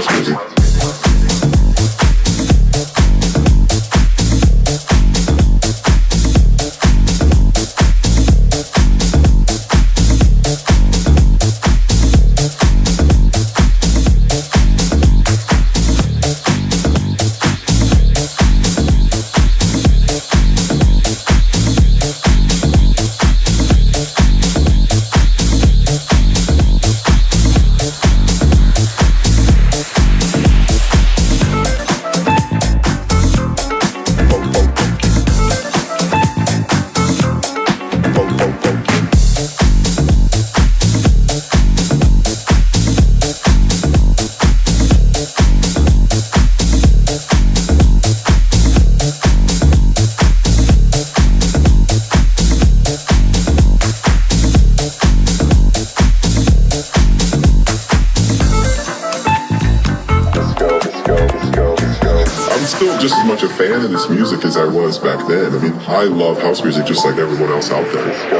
house music. I love house music just like everyone else out there.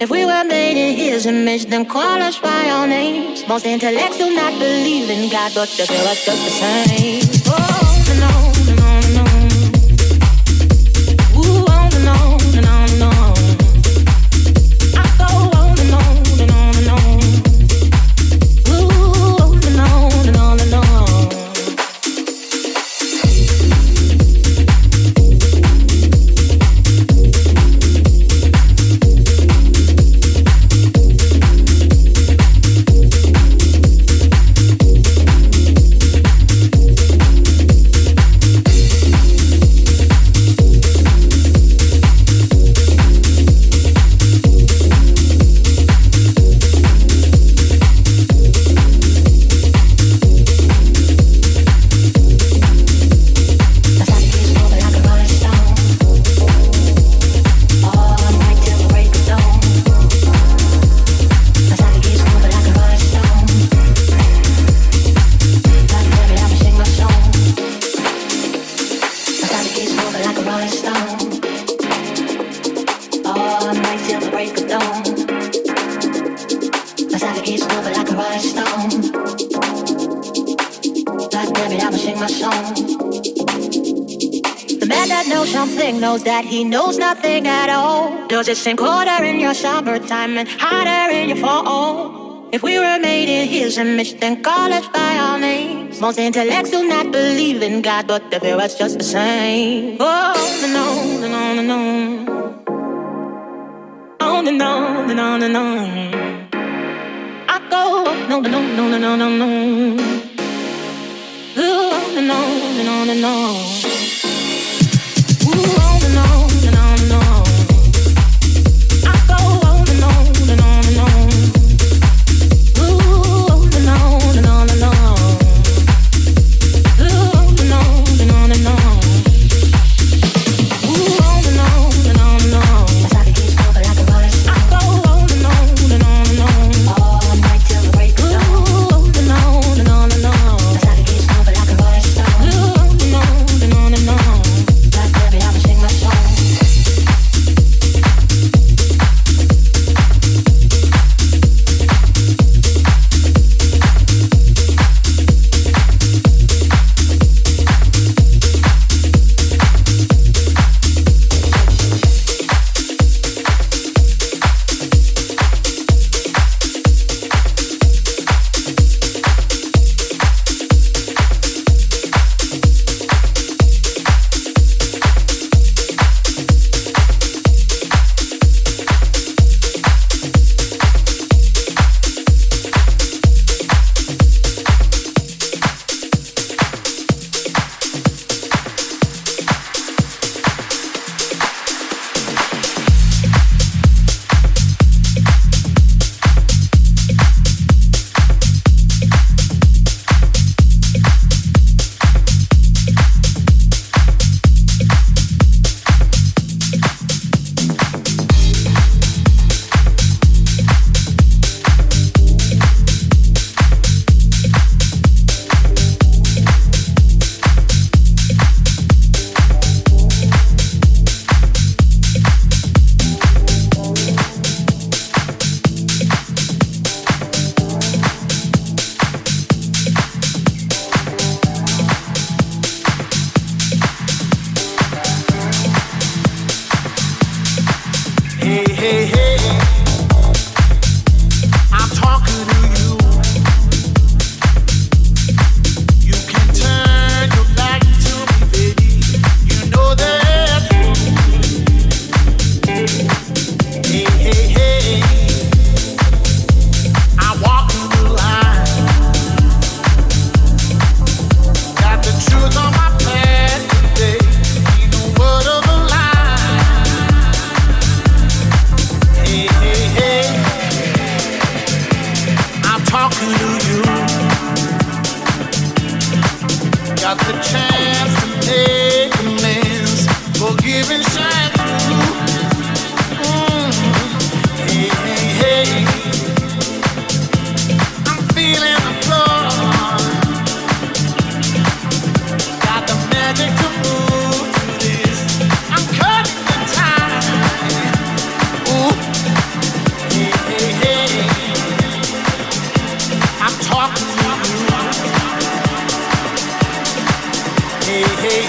If we were made in His image, then call us by our names. Most intellects do not believe in God, but they feel us just the same. Man that knows something knows that he knows nothing at all. Does it seem colder in your summertime and hotter in your fall? If we were made in his image, then call us by our names. Most intellects do not believe in God, but they fear us just the same. Oh, no, no, no, no, no. Oh, no, no, no, no, no. I go, no, no, no, no, no, no, no. Ooh, no, no, no, no, no. Ooh,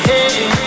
hey.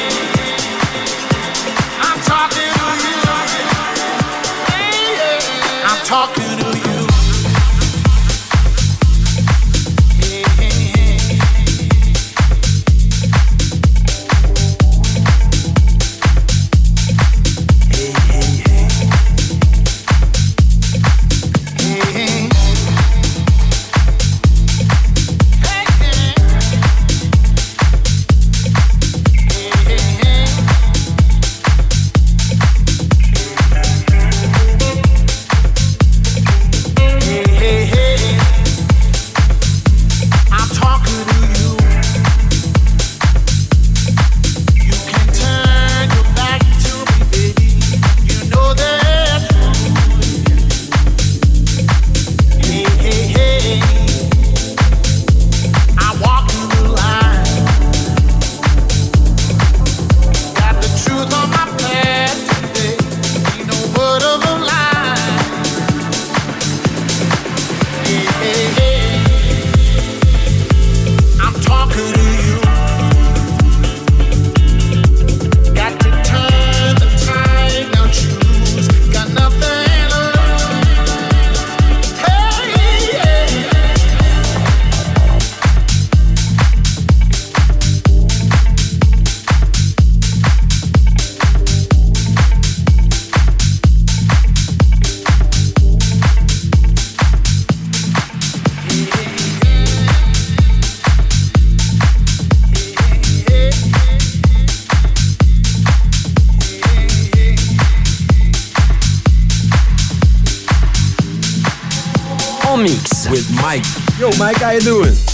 Mike, how you doing?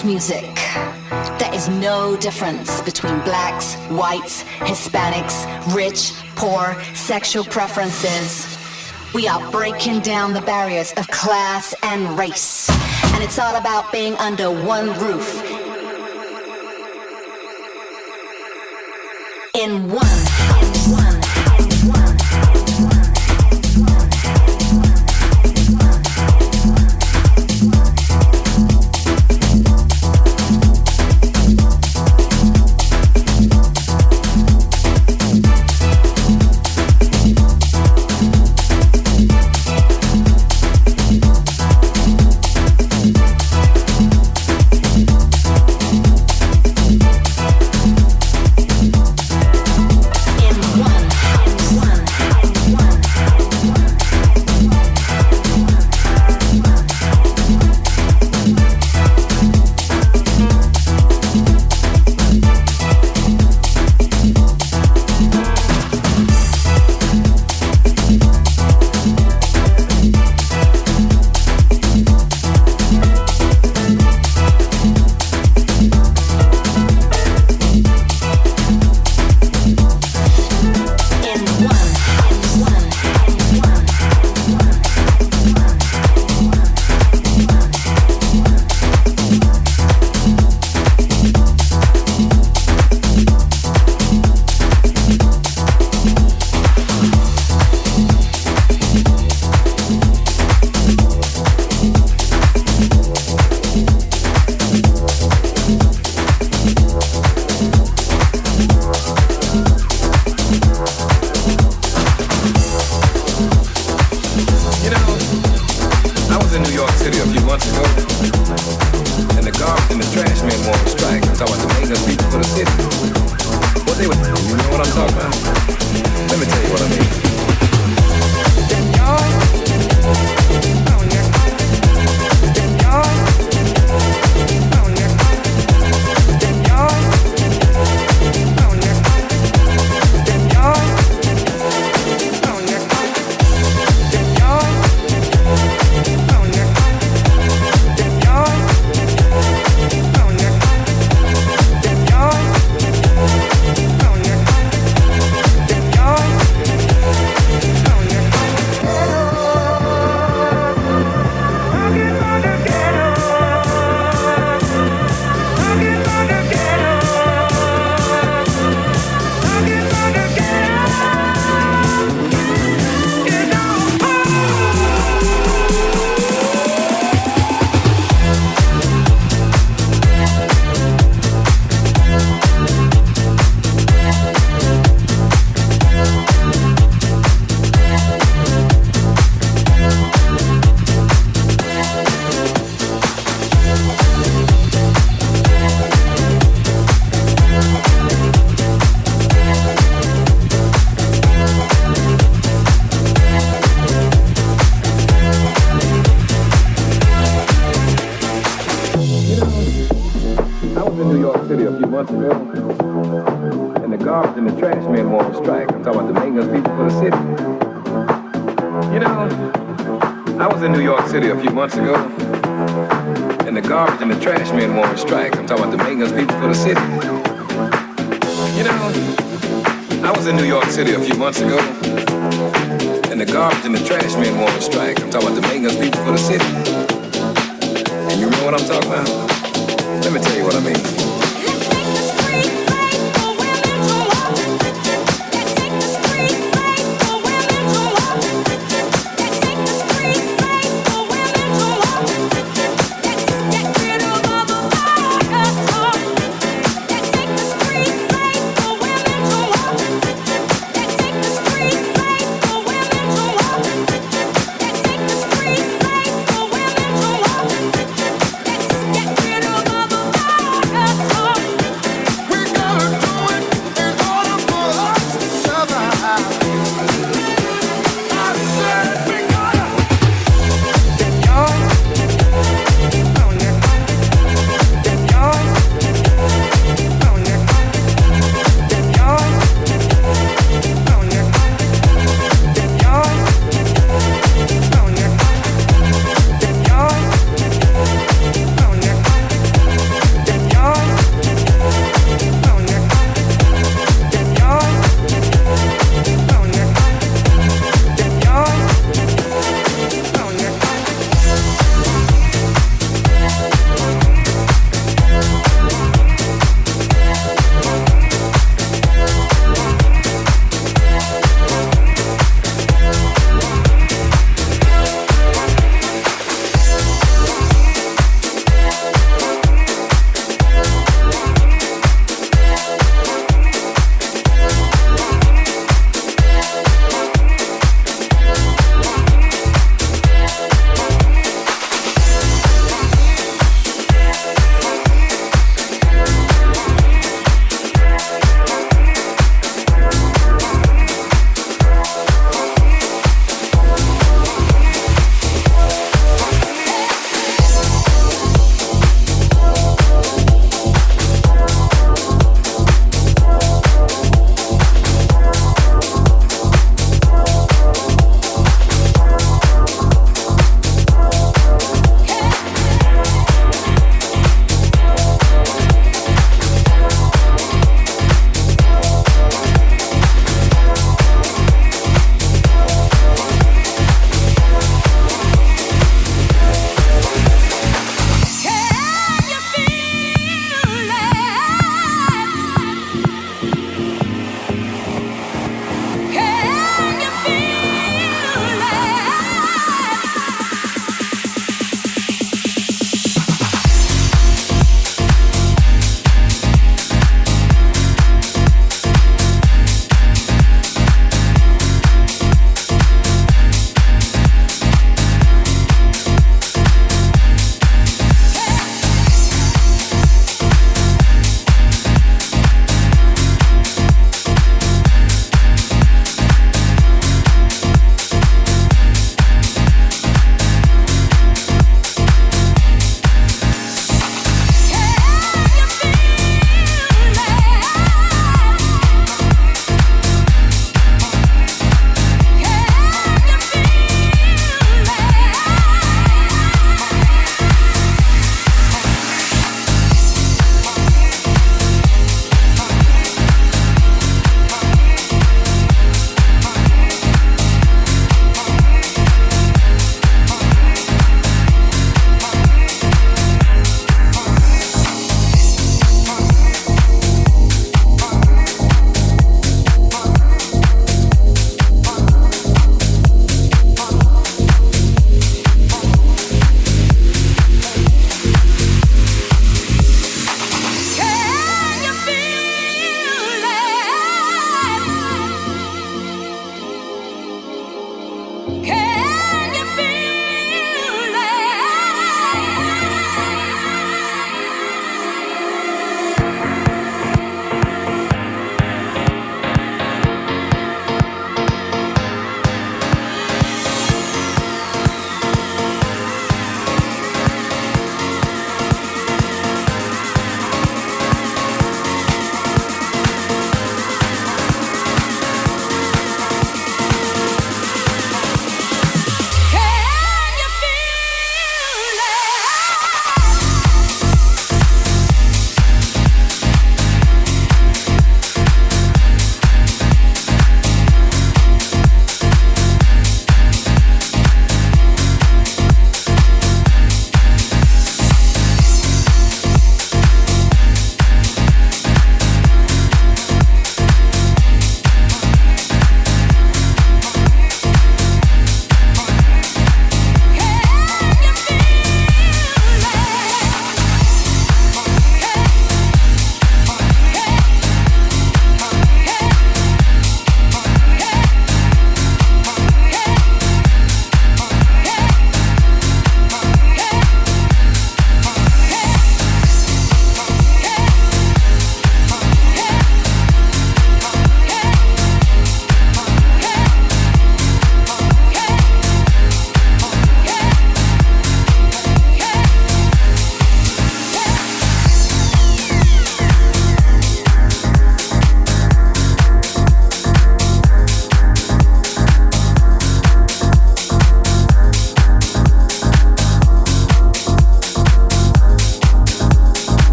House music. There is no difference between blacks, whites, Hispanics, rich, poor, sexual preferences. We are breaking down the barriers of class and race. And it's all about being under one roof.